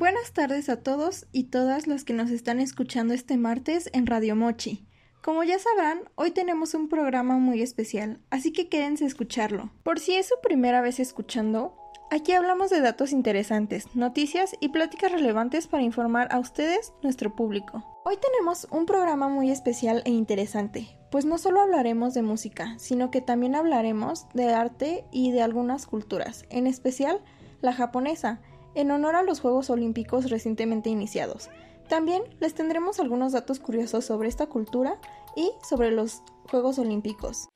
Buenas tardes a todos y todas los que nos están escuchando este martes en Radio Mochi. Como ya sabrán, hoy tenemos un programa muy especial, así que quédense a escucharlo. Por si es su primera vez escuchando, aquí hablamos de datos interesantes, noticias y pláticas relevantes para informar a ustedes, nuestro público. Hoy tenemos un programa muy especial e interesante, pues no solo hablaremos de música, sino que también hablaremos de arte y de algunas culturas, en especial la japonesa, en honor a los Juegos Olímpicos recientemente iniciados. También les tendremos algunos datos curiosos sobre esta cultura y sobre los Juegos Olímpicos.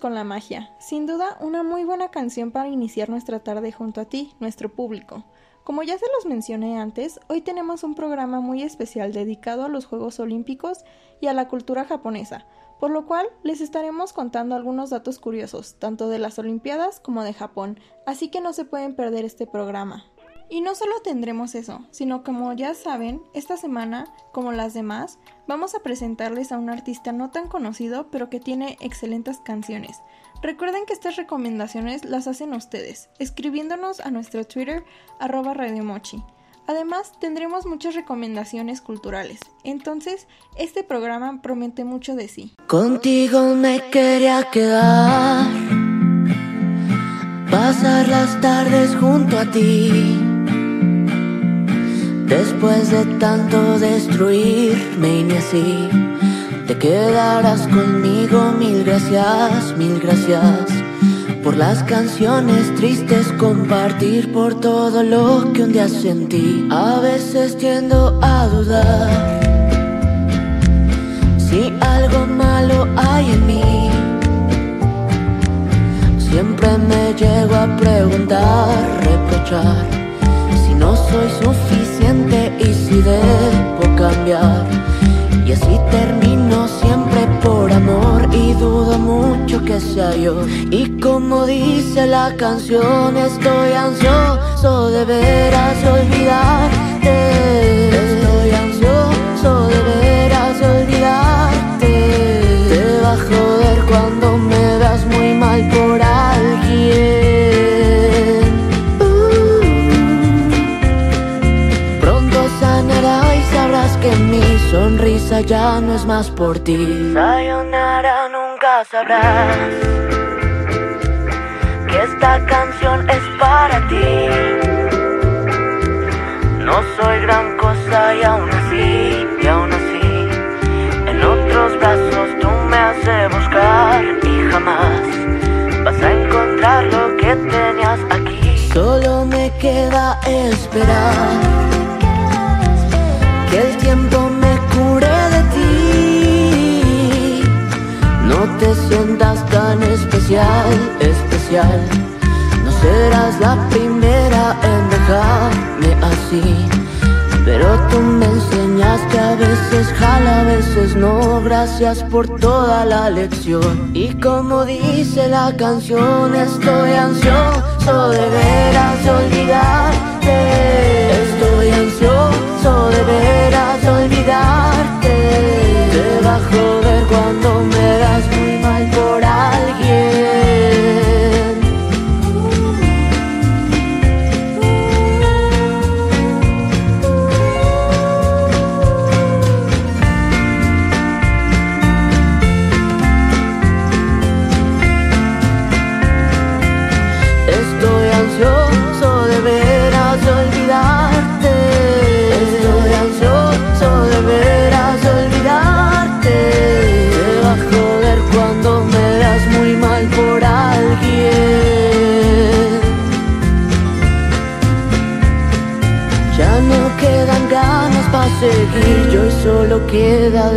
Con la magia. Sin duda, una muy buena canción para iniciar nuestra tarde junto a ti, nuestro público. Como ya se los mencioné antes, hoy tenemos un programa muy especial dedicado a los Juegos Olímpicos y a la cultura japonesa, por lo cual les estaremos contando algunos datos curiosos, tanto de las Olimpiadas como de Japón, así que no se pueden perder este programa. Y no solo tendremos eso, sino como ya saben, esta semana, como las demás, vamos a presentarles a un artista no tan conocido, pero que tiene excelentes canciones. Recuerden que estas recomendaciones las hacen ustedes, escribiéndonos a nuestro Twitter arroba radiomochi. Además, tendremos muchas recomendaciones culturales, entonces este programa promete mucho de sí. Contigo me quería quedar, pasar las tardes junto a ti. Después de tanto destruirme y ni así, te quedarás conmigo, mil gracias, mil gracias por las canciones tristes, compartir por todo lo que un día sentí. A veces tiendo a dudar si algo malo hay en mí. Siempre me llego a preguntar, reprochar no soy suficiente y si debo cambiar. Y así termino siempre por amor y dudo mucho que sea yo. Y como dice la canción, estoy ansioso de veras olvidarte. Sonrisa ya no es más por ti. Sayonara, nunca sabrás que esta canción es para ti. No soy gran cosa y aún así, y aún así, en otros brazos tú me haces buscar y jamás vas a encontrar lo que tenías aquí. Solo me queda esperar que el tiempo me cure de ti. No te sientas tan especial, especial. No serás la primera en dejarme así. Pero tú me enseñaste a veces jala, a veces no. Gracias por toda la lección. Y como dice la canción, estoy ansioso de veras olvidarte. Estoy ansioso de veras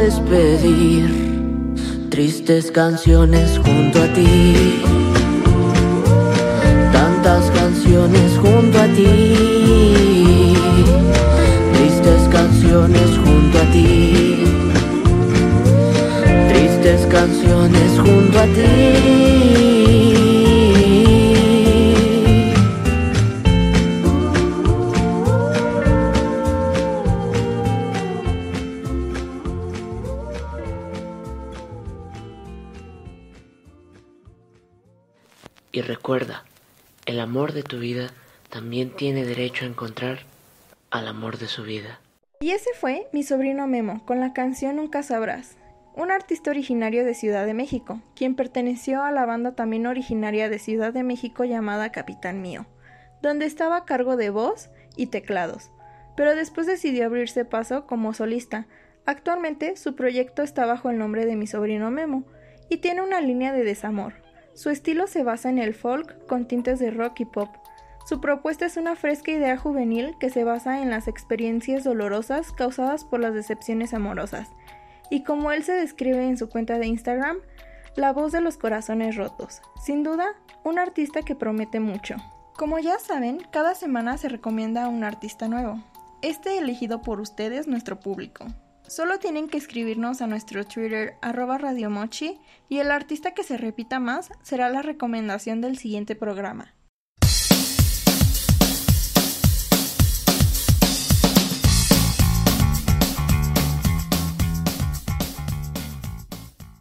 despedir. Tristes canciones junto a ti tantas canciones junto a ti, tristes canciones junto a ti, tristes canciones junto a ti. Tu vida también tiene derecho a encontrar al amor de su vida. Y ese fue mi sobrino Memo con la canción Nunca Sabrás, un artista originario de Ciudad de México, quien perteneció a la banda también originaria de Ciudad de México llamada Capitán Mío, donde estaba a cargo de voz y teclados, pero después decidió abrirse paso como solista. Actualmente su proyecto está bajo el nombre de mi sobrino Memo y tiene una línea de desamor. Su estilo se basa en el folk con tintes de rock y pop. Su propuesta es una fresca idea juvenil que se basa en las experiencias dolorosas causadas por las decepciones amorosas. Y como él se describe en su cuenta de Instagram, la voz de los corazones rotos. Sin duda, un artista que promete mucho. Como ya saben, cada semana se recomienda un artista nuevo. Este elegido por ustedes, nuestro público. Solo tienen que escribirnos a nuestro Twitter arroba radiomochi y el artista que se repita más será la recomendación del siguiente programa.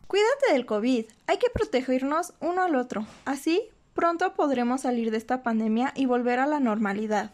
Cuídate del COVID, hay que protegernos uno al otro, así pronto podremos salir de esta pandemia y volver a la normalidad.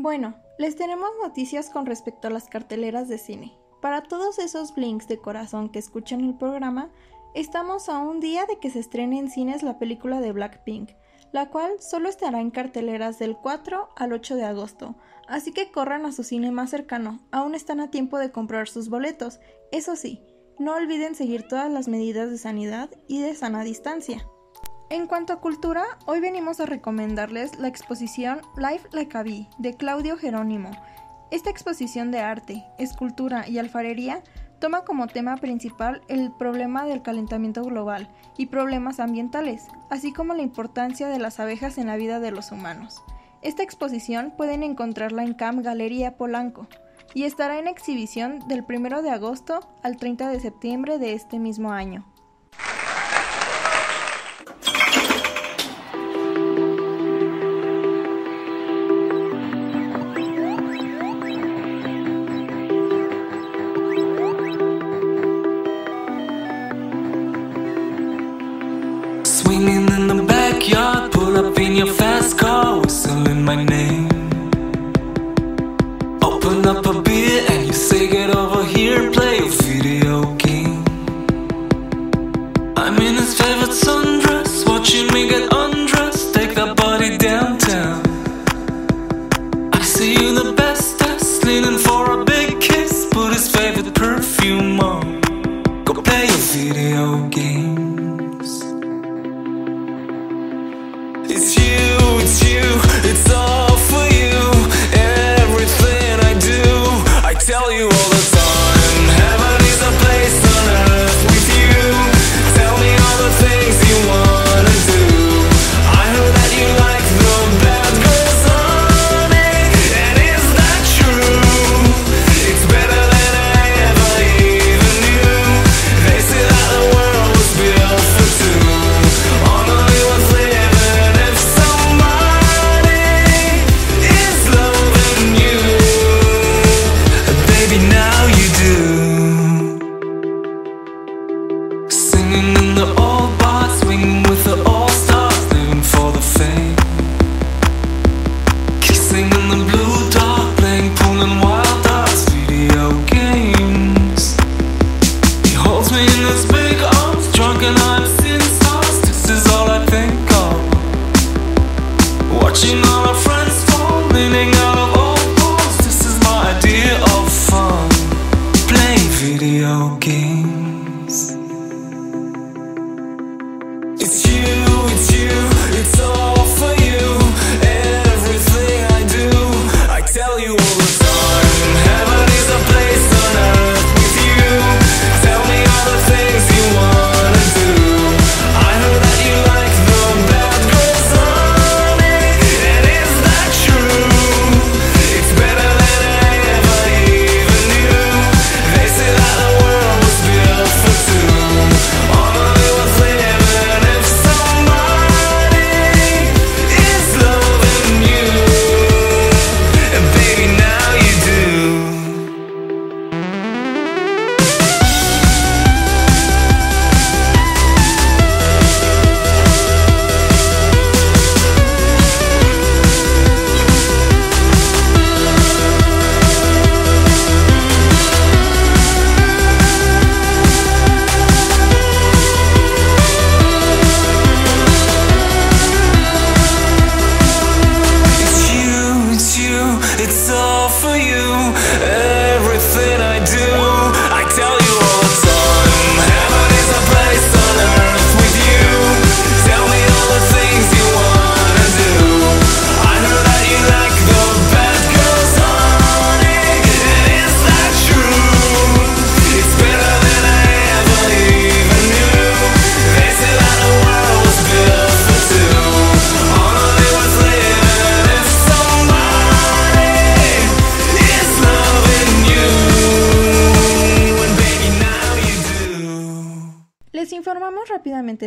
Bueno, les tenemos noticias con respecto a las carteleras de cine. Para todos esos blinks de corazón que escuchan el programa, estamos a un día de que se estrene en cines la película de Blackpink, la cual solo estará en carteleras del 4 al 8 de agosto, así que corran a su cine más cercano, aún están a tiempo de comprar sus boletos, eso sí, no olviden seguir todas las medidas de sanidad y de sana distancia. En cuanto a cultura, hoy venimos a recomendarles la exposición Life Like a Bee de Claudio Jerónimo. Esta exposición de arte, escultura y alfarería toma como tema principal el problema del calentamiento global y problemas ambientales, así como la importancia de las abejas en la vida de los humanos. Esta exposición pueden encontrarla en Camp Galería Polanco y estará en exhibición del 1 de agosto al 30 de septiembre de este mismo año. in your fast car, whistling my name.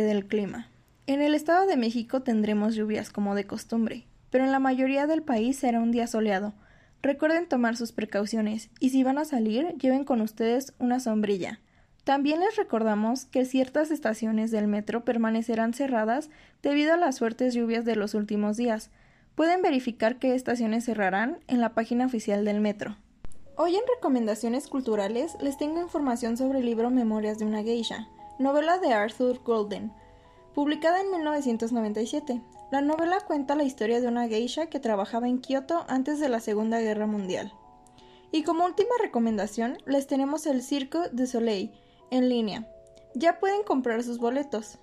Del clima. En el Estado de México tendremos lluvias como de costumbre, pero en la mayoría del país será un día soleado. Recuerden tomar sus precauciones y si van a salir, lleven con ustedes una sombrilla. También les recordamos que ciertas estaciones del metro permanecerán cerradas debido a las fuertes lluvias de los últimos días. Pueden verificar qué estaciones cerrarán en la página oficial del metro. Hoy en Recomendaciones Culturales les tengo información sobre el libro Memorias de una Geisha, novela de Arthur Golden, publicada en 1997. La novela cuenta la historia de una geisha que trabajaba en Kioto antes de la Segunda Guerra Mundial. Y como última recomendación, les tenemos el Circo de Soleil en línea. Ya pueden comprar sus boletos.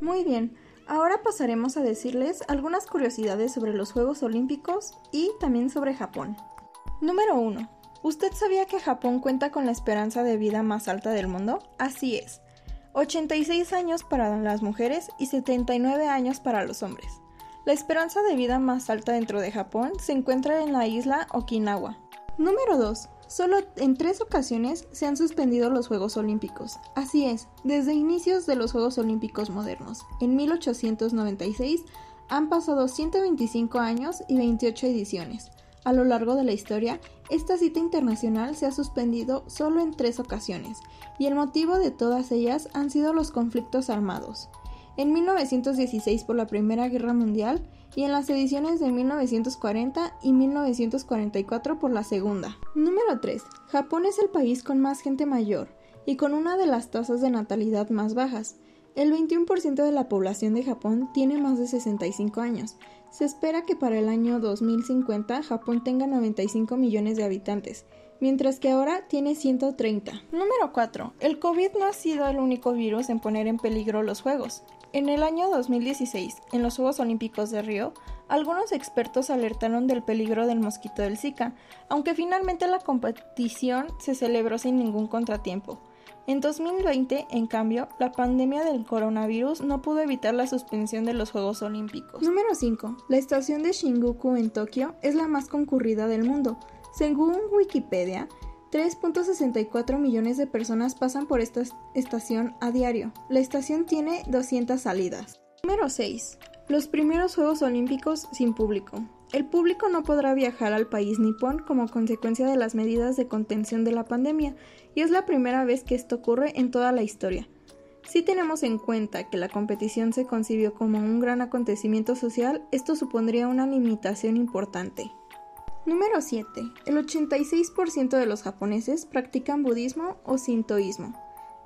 Muy bien, ahora pasaremos a decirles algunas curiosidades sobre los Juegos Olímpicos y también sobre Japón. Número 1. ¿Usted sabía que Japón cuenta con la esperanza de vida más alta del mundo? Así es. 86 años para las mujeres y 79 años para los hombres. La esperanza de vida más alta dentro de Japón se encuentra en la isla Okinawa. Número 2. Solo en tres ocasiones se han suspendido los Juegos Olímpicos. Así es, desde inicios de los Juegos Olímpicos modernos, en 1896, han pasado 125 años y 28 ediciones. A lo largo de la historia, esta cita internacional se ha suspendido solo en tres ocasiones, y el motivo de todas ellas han sido los conflictos armados. En 1916 por la Primera Guerra Mundial y en las ediciones de 1940 y 1944 por la Segunda. Número 3. Japón es el país con más gente mayor y con una de las tasas de natalidad más bajas. El 21% de la población de Japón tiene más de 65 años. Se espera que para el año 2050 Japón tenga 95 millones de habitantes, mientras que ahora tiene 130. Número 4. El COVID no ha sido el único virus en poner en peligro los Juegos. En el año 2016, en los Juegos Olímpicos de Río, algunos expertos alertaron del peligro del mosquito del Zika, aunque finalmente la competición se celebró sin ningún contratiempo. En 2020, en cambio, la pandemia del coronavirus no pudo evitar la suspensión de los Juegos Olímpicos. Número 5. La estación de Shinjuku en Tokio es la más concurrida del mundo. Según Wikipedia, 3.64 millones de personas pasan por esta estación a diario. La estación tiene 200 salidas. Número 6. Los primeros Juegos Olímpicos sin público. El público no podrá viajar al país nipón como consecuencia de las medidas de contención de la pandemia, y es la primera vez que esto ocurre en toda la historia. Si tenemos en cuenta que la competición se concibió como un gran acontecimiento social, esto supondría una limitación importante. Número 7. El 86% de los japoneses practican budismo o sintoísmo.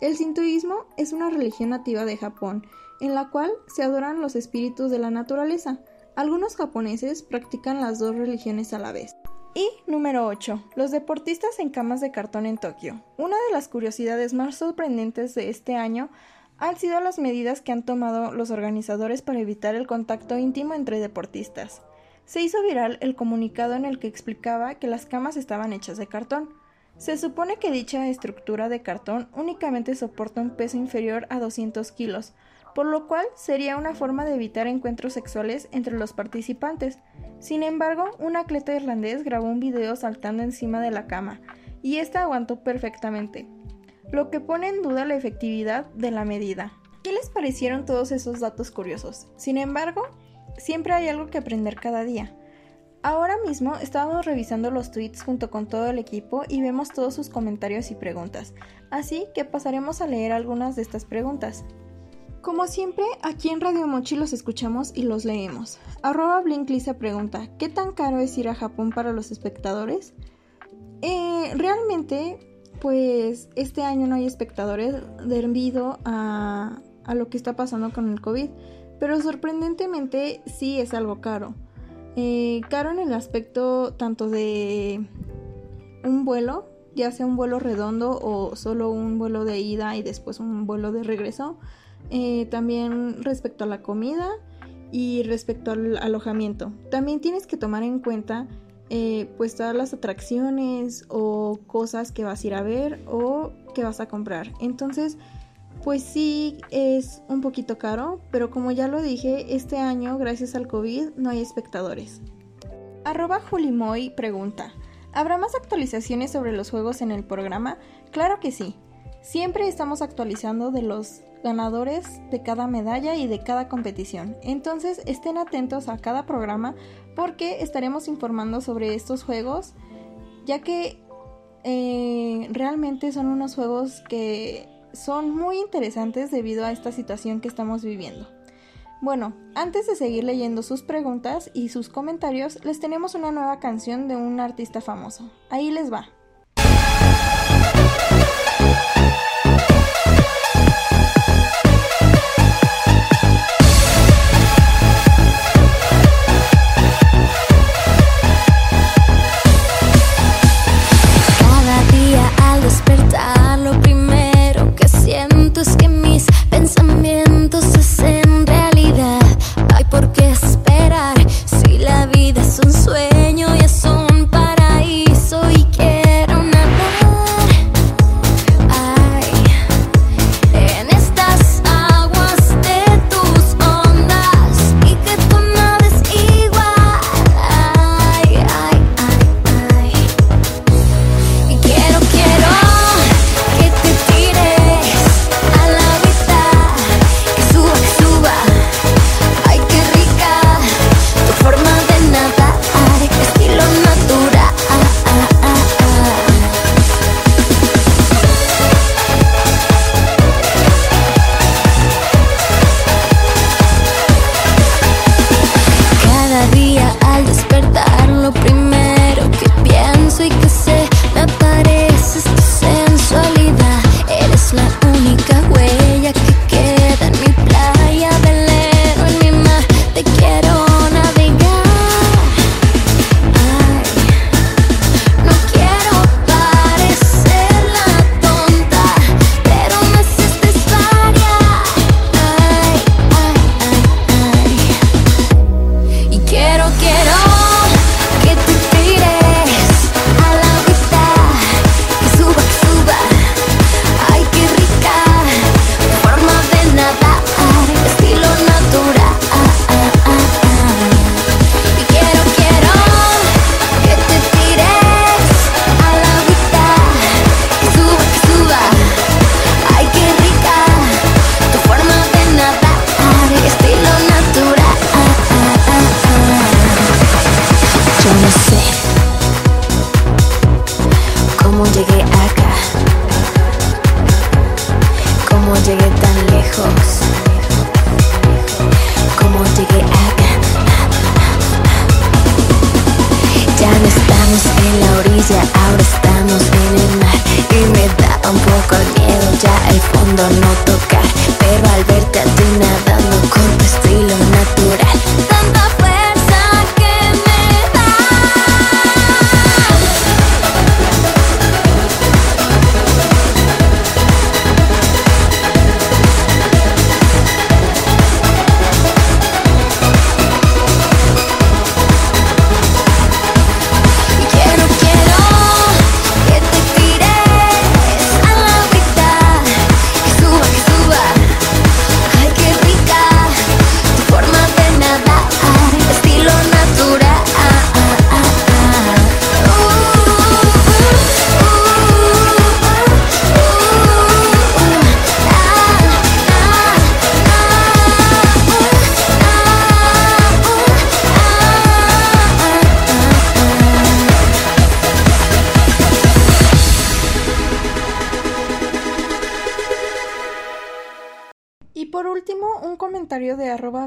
El sintoísmo es una religión nativa de Japón, en la cual se adoran los espíritus de la naturaleza, algunos japoneses practican las dos religiones a la vez. Y número 8. Los deportistas en camas de cartón en Tokio. Una de las curiosidades más sorprendentes de este año han sido las medidas que han tomado los organizadores para evitar el contacto íntimo entre deportistas. Se hizo viral el comunicado en el que explicaba que las camas estaban hechas de cartón. Se supone que dicha estructura de cartón únicamente soporta un peso inferior a 200 kilos, por lo cual sería una forma de evitar encuentros sexuales entre los participantes. Sin embargo, un atleta irlandés grabó un video saltando encima de la cama, y ésta aguantó perfectamente, lo que pone en duda la efectividad de la medida. ¿Qué les parecieron todos esos datos curiosos? Sin embargo, siempre hay algo que aprender cada día. Ahora mismo estábamos revisando los tweets junto con todo el equipo y vemos todos sus comentarios y preguntas, así que pasaremos a leer algunas de estas preguntas. Como siempre, aquí en Radio Mochi los escuchamos y los leemos. Arroba Blinklisa pregunta, ¿qué tan caro es ir a Japón para los espectadores? Eh, realmente, pues este año no hay espectadores debido a, lo que está pasando con el COVID, pero sorprendentemente sí es algo caro. Eh, caro en el aspecto tanto de un vuelo, ya sea un vuelo redondo o solo un vuelo de ida y después un vuelo de regreso eh, también respecto a la comida y respecto al alojamiento. También tienes que tomar en cuenta eh, pues todas las atracciones o cosas que vas a ir a ver o que vas a comprar. Entonces, pues sí es un poquito caro, pero como ya lo dije, este año, gracias al COVID, no hay espectadores. Arroba Julimoy pregunta, ¿habrá más actualizaciones sobre los juegos en el programa? Claro que sí. Siempre estamos actualizando de los ganadores de cada medalla y de cada competición. Entonces estén atentos a cada programa porque estaremos informando sobre estos juegos ya que eh, realmente son unos juegos que son muy interesantes debido a esta situación que estamos viviendo. Bueno, antes de seguir leyendo sus preguntas y sus comentarios, les tenemos una nueva canción de un artista famoso. Ahí les va.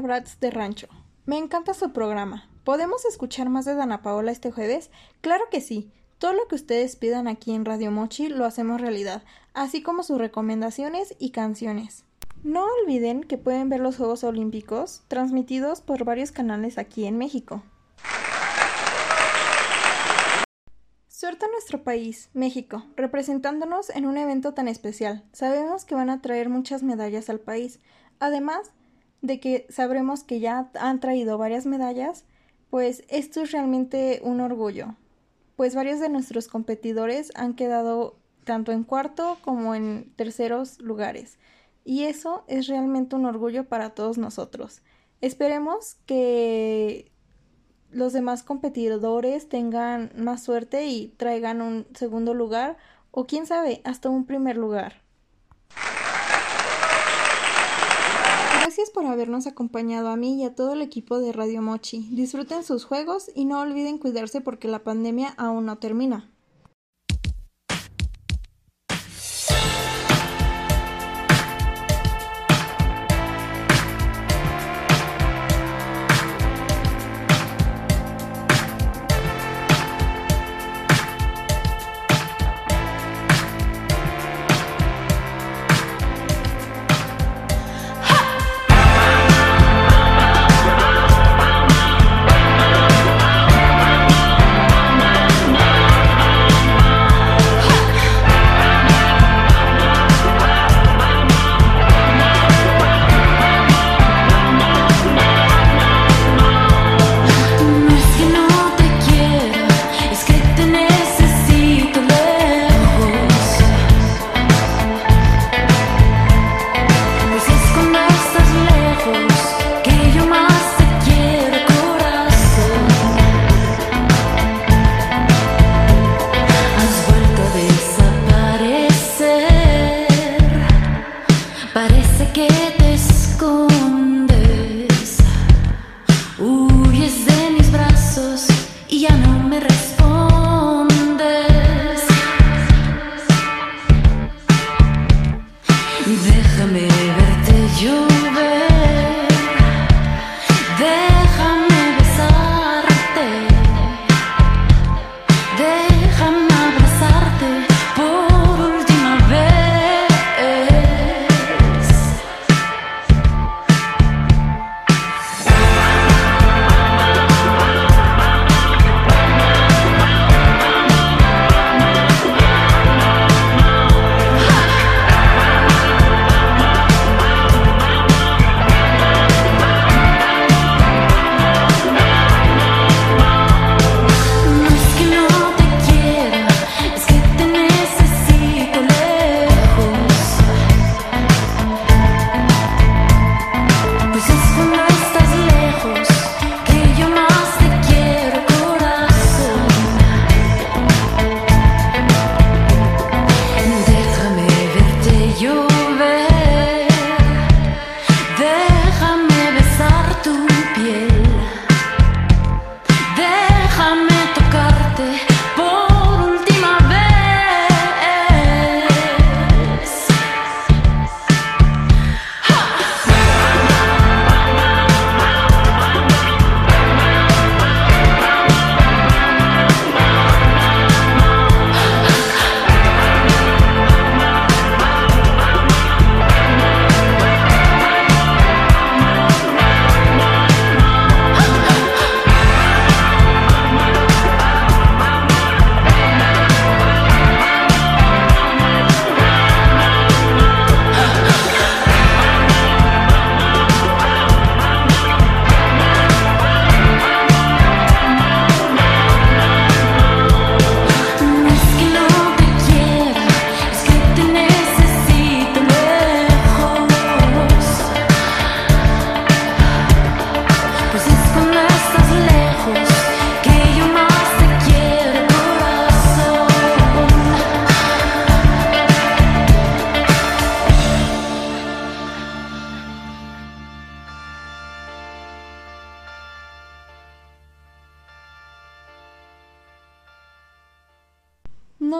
Arroba brats de rancho. Me encanta su programa. ¿Podemos escuchar más de Dana Paola este jueves? Claro que sí. Todo lo que ustedes pidan aquí en Radio Mochi lo hacemos realidad, así como sus recomendaciones y canciones. No olviden que pueden ver los Juegos Olímpicos transmitidos por varios canales aquí en México. Suerte a nuestro país, México, representándonos en un evento tan especial. Sabemos que van a traer muchas medallas al país. Además, de que sabremos que ya han traído varias medallas, pues esto es realmente un orgullo, pues varios de nuestros competidores han quedado tanto en cuarto como en terceros lugares, y eso es realmente un orgullo para todos nosotros. Esperemos que los demás competidores tengan más suerte y traigan un segundo lugar o quién sabe, hasta un primer lugar. Por habernos acompañado a mí y a todo el equipo de Radio Mochi. Disfruten sus juegos y no olviden cuidarse porque la pandemia aún no termina.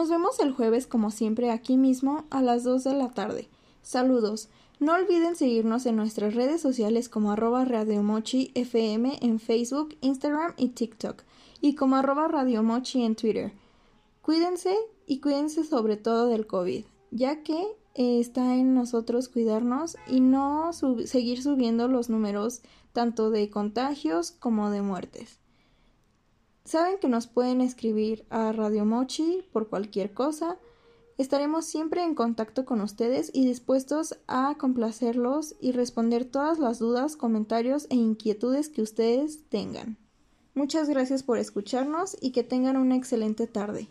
Nos vemos el jueves como siempre aquí mismo a las 2 de la tarde. Saludos. No olviden seguirnos en nuestras redes sociales como arroba radiomochi fm en Facebook, Instagram y TikTok y como arroba radiomochi en Twitter. Cuídense y cuídense sobre todo del COVID, ya que eh, está en nosotros cuidarnos y no seguir subiendo los números tanto de contagios como de muertes. Saben que nos pueden escribir a Radio Mochi por cualquier cosa. Estaremos siempre en contacto con ustedes y dispuestos a complacerlos y responder todas las dudas, comentarios e inquietudes que ustedes tengan. Muchas gracias por escucharnos y que tengan una excelente tarde.